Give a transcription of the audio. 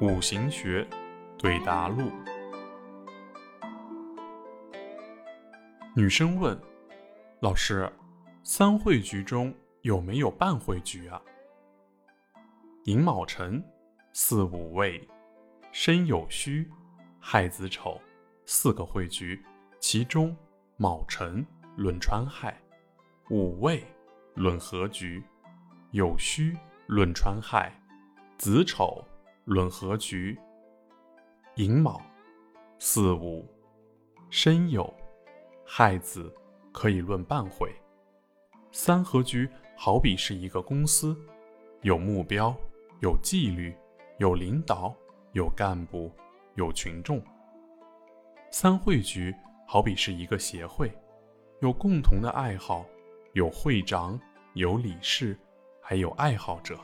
五行学对答录。女生问：“老师，三会局中有没有半会局啊？”寅卯辰，巳午未，申酉戌，亥子丑，四个会局，其中卯辰论川亥，午未论合局，酉戌论川亥，子丑论合局。寅卯、巳午、申酉。亥子可以论半会，三合局好比是一个公司，有目标，有纪律，有领导，有干部，有群众。三会局好比是一个协会，有共同的爱好，有会长，有理事，还有爱好者。